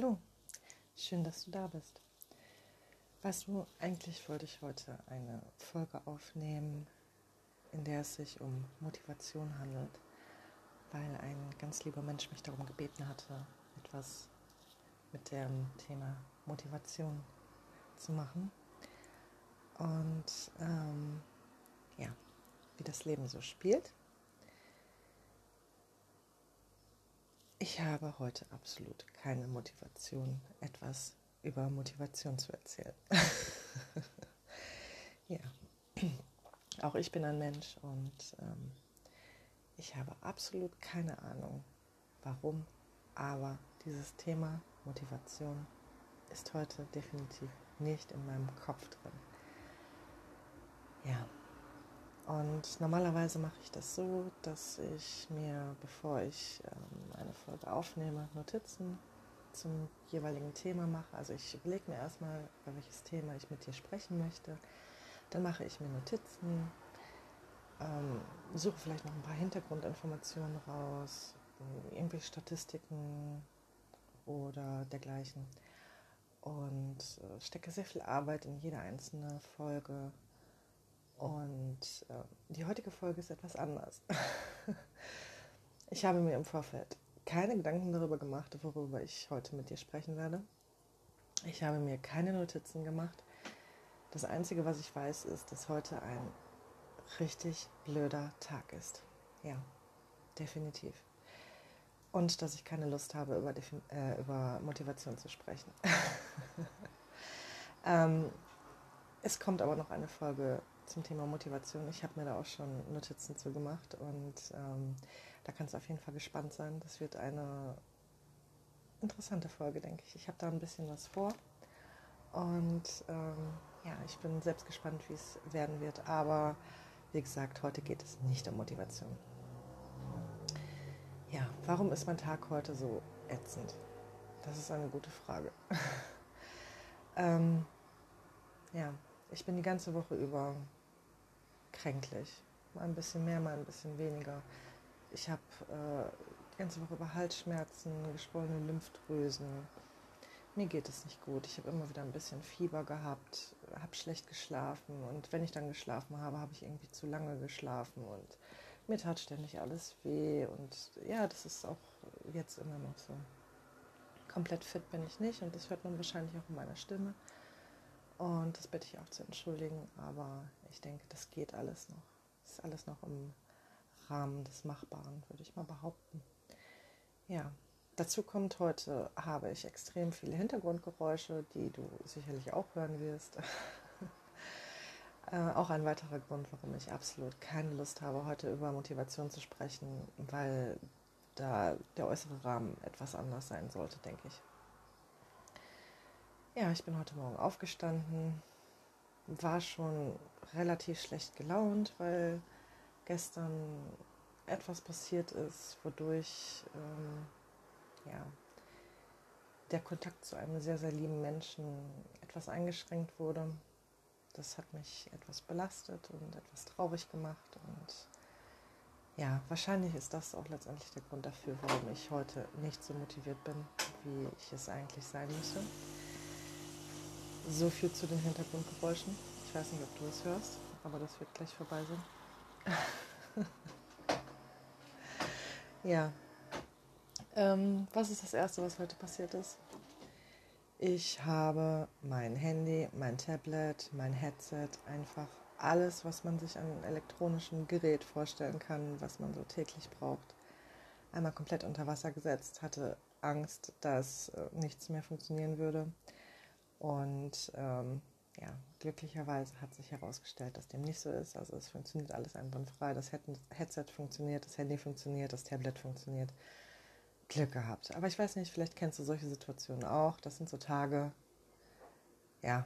Hallo, schön, dass du da bist. Weißt du, eigentlich wollte ich heute eine Folge aufnehmen, in der es sich um Motivation handelt, weil ein ganz lieber Mensch mich darum gebeten hatte, etwas mit dem Thema Motivation zu machen. Und ähm, ja, wie das Leben so spielt. Ich habe heute absolut keine Motivation, etwas über Motivation zu erzählen. ja, auch ich bin ein Mensch und ähm, ich habe absolut keine Ahnung, warum, aber dieses Thema Motivation ist heute definitiv nicht in meinem Kopf drin. Ja, und normalerweise mache ich das so, dass ich mir, bevor ich ähm, eine Folge aufnehme, Notizen zum jeweiligen Thema mache. Also ich überlege mir erstmal, über welches Thema ich mit dir sprechen möchte. Dann mache ich mir Notizen, ähm, suche vielleicht noch ein paar Hintergrundinformationen raus, irgendwelche Statistiken oder dergleichen. Und äh, stecke sehr viel Arbeit in jede einzelne Folge und äh, die heutige Folge ist etwas anders. ich habe mir im Vorfeld keine Gedanken darüber gemacht, worüber ich heute mit dir sprechen werde. Ich habe mir keine Notizen gemacht. Das Einzige, was ich weiß, ist, dass heute ein richtig blöder Tag ist. Ja, definitiv. Und dass ich keine Lust habe, über, äh, über Motivation zu sprechen. ähm, es kommt aber noch eine Folge zum Thema Motivation. Ich habe mir da auch schon Notizen zu gemacht und ähm, da kannst du auf jeden Fall gespannt sein. Das wird eine interessante Folge, denke ich. Ich habe da ein bisschen was vor und ähm, ja, ich bin selbst gespannt, wie es werden wird. Aber wie gesagt, heute geht es nicht um Motivation. Ja, warum ist mein Tag heute so ätzend? Das ist eine gute Frage. ähm, ja, ich bin die ganze Woche über kränklich. Mal ein bisschen mehr, mal ein bisschen weniger. Ich habe äh, die ganze Woche über Halsschmerzen, geschwollene Lymphdrüsen. Mir geht es nicht gut. Ich habe immer wieder ein bisschen Fieber gehabt, habe schlecht geschlafen und wenn ich dann geschlafen habe, habe ich irgendwie zu lange geschlafen und mir tat ständig alles weh und ja, das ist auch jetzt immer noch so. Komplett fit bin ich nicht und das hört man wahrscheinlich auch in meiner Stimme. Und das bitte ich auch zu entschuldigen, aber ich denke, das geht alles noch. Das ist alles noch im Rahmen des Machbaren, würde ich mal behaupten. Ja, dazu kommt heute, habe ich extrem viele Hintergrundgeräusche, die du sicherlich auch hören wirst. äh, auch ein weiterer Grund, warum ich absolut keine Lust habe, heute über Motivation zu sprechen, weil da der äußere Rahmen etwas anders sein sollte, denke ich. Ja, ich bin heute Morgen aufgestanden, war schon relativ schlecht gelaunt, weil gestern etwas passiert ist, wodurch ähm, ja, der Kontakt zu einem sehr, sehr lieben Menschen etwas eingeschränkt wurde. Das hat mich etwas belastet und etwas traurig gemacht. Und ja, wahrscheinlich ist das auch letztendlich der Grund dafür, warum ich heute nicht so motiviert bin, wie ich es eigentlich sein müsse. So viel zu den Hintergrundgeräuschen. Ich weiß nicht, ob du es hörst, aber das wird gleich vorbei sein. ja. Ähm, was ist das Erste, was heute passiert ist? Ich habe mein Handy, mein Tablet, mein Headset, einfach alles, was man sich an elektronischem Gerät vorstellen kann, was man so täglich braucht, einmal komplett unter Wasser gesetzt, hatte Angst, dass äh, nichts mehr funktionieren würde und ähm, ja, glücklicherweise hat sich herausgestellt, dass dem nicht so ist. Also es funktioniert alles einwandfrei. Das Headset funktioniert, das Handy funktioniert, das Tablet funktioniert. Glück gehabt. Aber ich weiß nicht, vielleicht kennst du solche Situationen auch. Das sind so Tage, ja,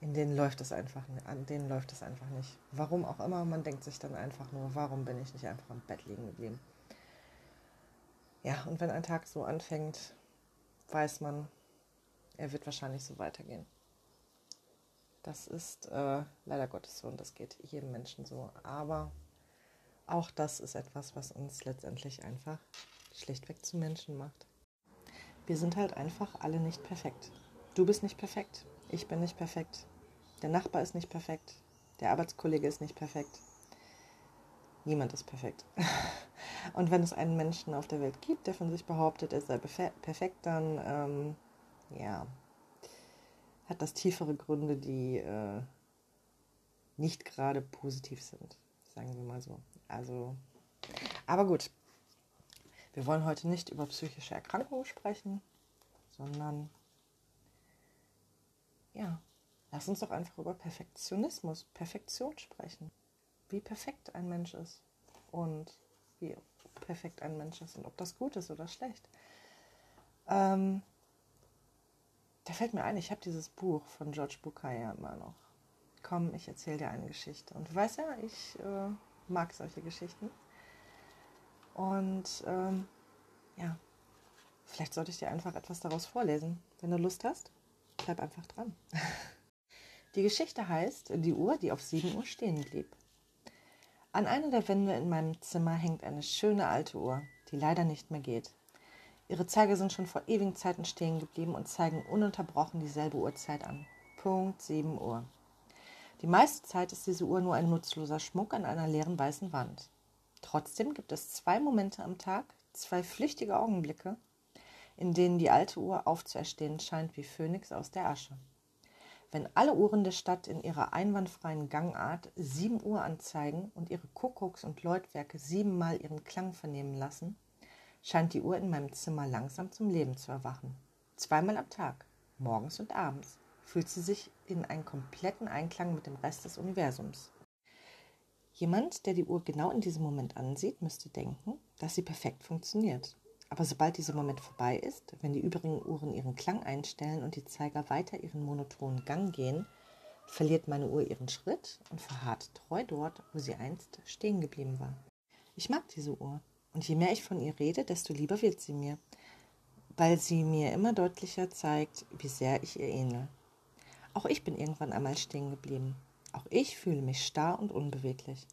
in denen läuft es einfach, an denen läuft es einfach nicht. Warum auch immer, man denkt sich dann einfach nur, warum bin ich nicht einfach am Bett liegen geblieben? Ja, und wenn ein Tag so anfängt, weiß man, er wird wahrscheinlich so weitergehen. Das ist äh, leider Gottes so und das geht jedem Menschen so. Aber auch das ist etwas, was uns letztendlich einfach schlichtweg zu Menschen macht. wir sind halt einfach alle nicht perfekt. Du bist nicht perfekt, ich bin nicht perfekt, der Nachbar ist nicht perfekt, der Arbeitskollege ist nicht perfekt. Niemand ist perfekt. Und wenn es einen Menschen auf der Welt gibt, der von sich behauptet, er sei perfekt, dann ähm, ja, hat das tiefere Gründe, die äh, nicht gerade positiv sind, sagen wir mal so. Also, aber gut, wir wollen heute nicht über psychische Erkrankungen sprechen, sondern ja, lass uns doch einfach über Perfektionismus, Perfektion sprechen. Wie perfekt ein Mensch ist und wie perfekt ein Mensch ist und ob das gut ist oder schlecht. Ähm, da fällt mir ein, ich habe dieses Buch von George Bukai ja immer noch. Komm, ich erzähle dir eine Geschichte. Und du weißt ja, ich äh, mag solche Geschichten. Und ähm, ja, vielleicht sollte ich dir einfach etwas daraus vorlesen. Wenn du Lust hast, bleib einfach dran. Die Geschichte heißt Die Uhr, die auf 7 Uhr stehen blieb. An einer der Wände in meinem Zimmer hängt eine schöne alte Uhr, die leider nicht mehr geht. Ihre Zeiger sind schon vor ewigen Zeiten stehen geblieben und zeigen ununterbrochen dieselbe Uhrzeit an. Punkt 7 Uhr. Die meiste Zeit ist diese Uhr nur ein nutzloser Schmuck an einer leeren weißen Wand. Trotzdem gibt es zwei Momente am Tag, zwei flüchtige Augenblicke, in denen die alte Uhr aufzuerstehen scheint wie Phönix aus der Asche. Wenn alle Uhren der Stadt in ihrer einwandfreien Gangart sieben Uhr anzeigen und ihre Kuckucks- und Läutwerke siebenmal ihren Klang vernehmen lassen, scheint die Uhr in meinem Zimmer langsam zum Leben zu erwachen. Zweimal am Tag, morgens und abends, fühlt sie sich in einen kompletten Einklang mit dem Rest des Universums. Jemand, der die Uhr genau in diesem Moment ansieht, müsste denken, dass sie perfekt funktioniert. Aber sobald dieser Moment vorbei ist, wenn die übrigen Uhren ihren Klang einstellen und die Zeiger weiter ihren monotonen Gang gehen, verliert meine Uhr ihren Schritt und verharrt treu dort, wo sie einst stehen geblieben war. Ich mag diese Uhr, und je mehr ich von ihr rede, desto lieber wird sie mir, weil sie mir immer deutlicher zeigt, wie sehr ich ihr ähnle. Auch ich bin irgendwann einmal stehen geblieben, auch ich fühle mich starr und unbeweglich.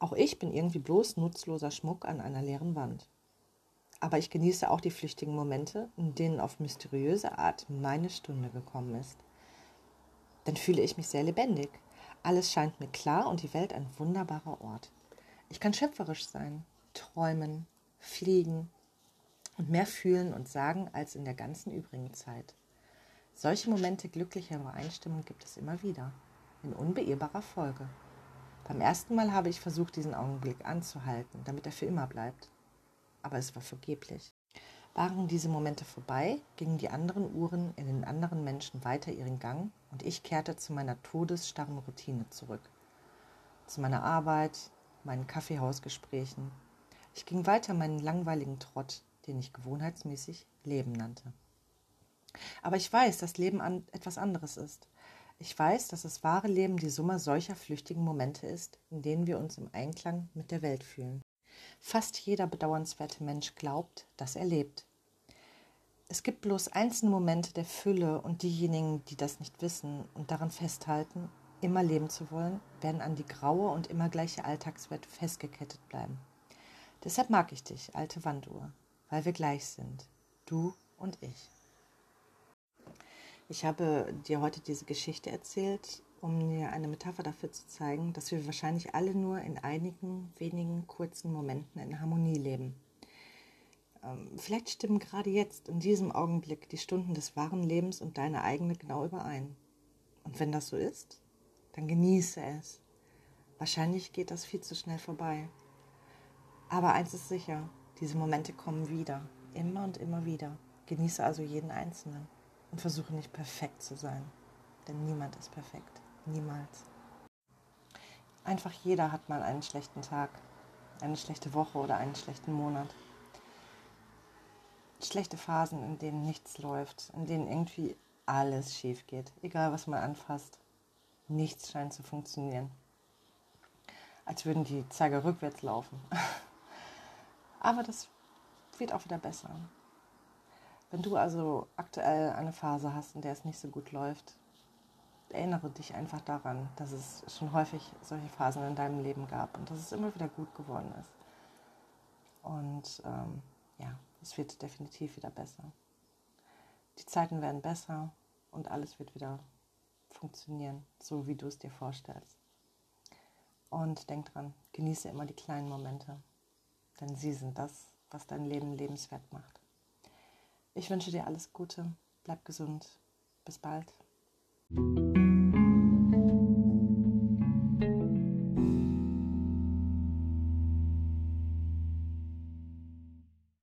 Auch ich bin irgendwie bloß nutzloser Schmuck an einer leeren Wand. Aber ich genieße auch die flüchtigen Momente, in denen auf mysteriöse Art meine Stunde gekommen ist. Dann fühle ich mich sehr lebendig. Alles scheint mir klar und die Welt ein wunderbarer Ort. Ich kann schöpferisch sein, träumen, fliegen und mehr fühlen und sagen als in der ganzen übrigen Zeit. Solche Momente glücklicher Übereinstimmung gibt es immer wieder in unbeirrbarer Folge. Beim ersten Mal habe ich versucht, diesen Augenblick anzuhalten, damit er für immer bleibt. Aber es war vergeblich. Waren diese Momente vorbei, gingen die anderen Uhren in den anderen Menschen weiter ihren Gang und ich kehrte zu meiner todesstarren Routine zurück. Zu meiner Arbeit, meinen Kaffeehausgesprächen. Ich ging weiter meinen langweiligen Trott, den ich gewohnheitsmäßig Leben nannte. Aber ich weiß, dass Leben an etwas anderes ist. Ich weiß, dass das wahre Leben die Summe solcher flüchtigen Momente ist, in denen wir uns im Einklang mit der Welt fühlen. Fast jeder bedauernswerte Mensch glaubt, dass er lebt. Es gibt bloß einzelne Momente der Fülle und diejenigen, die das nicht wissen und daran festhalten, immer leben zu wollen, werden an die graue und immer gleiche Alltagswelt festgekettet bleiben. Deshalb mag ich dich, alte Wanduhr, weil wir gleich sind, du und ich. Ich habe dir heute diese Geschichte erzählt, um dir eine Metapher dafür zu zeigen, dass wir wahrscheinlich alle nur in einigen wenigen kurzen Momenten in Harmonie leben. Ähm, vielleicht stimmen gerade jetzt, in diesem Augenblick, die Stunden des wahren Lebens und deine eigene genau überein. Und wenn das so ist, dann genieße es. Wahrscheinlich geht das viel zu schnell vorbei. Aber eins ist sicher, diese Momente kommen wieder, immer und immer wieder. Genieße also jeden einzelnen und versuche nicht perfekt zu sein. Denn niemand ist perfekt. Niemals. Einfach jeder hat mal einen schlechten Tag, eine schlechte Woche oder einen schlechten Monat. Schlechte Phasen, in denen nichts läuft, in denen irgendwie alles schief geht, egal was man anfasst. Nichts scheint zu funktionieren. Als würden die Zeiger rückwärts laufen. Aber das wird auch wieder besser. Wenn du also aktuell eine Phase hast, in der es nicht so gut läuft, erinnere dich einfach daran, dass es schon häufig solche Phasen in deinem Leben gab und dass es immer wieder gut geworden ist. Und ähm, ja, es wird definitiv wieder besser. Die Zeiten werden besser und alles wird wieder funktionieren, so wie du es dir vorstellst. Und denk dran, genieße immer die kleinen Momente, denn sie sind das, was dein Leben lebenswert macht. Ich wünsche dir alles Gute, bleib gesund, bis bald.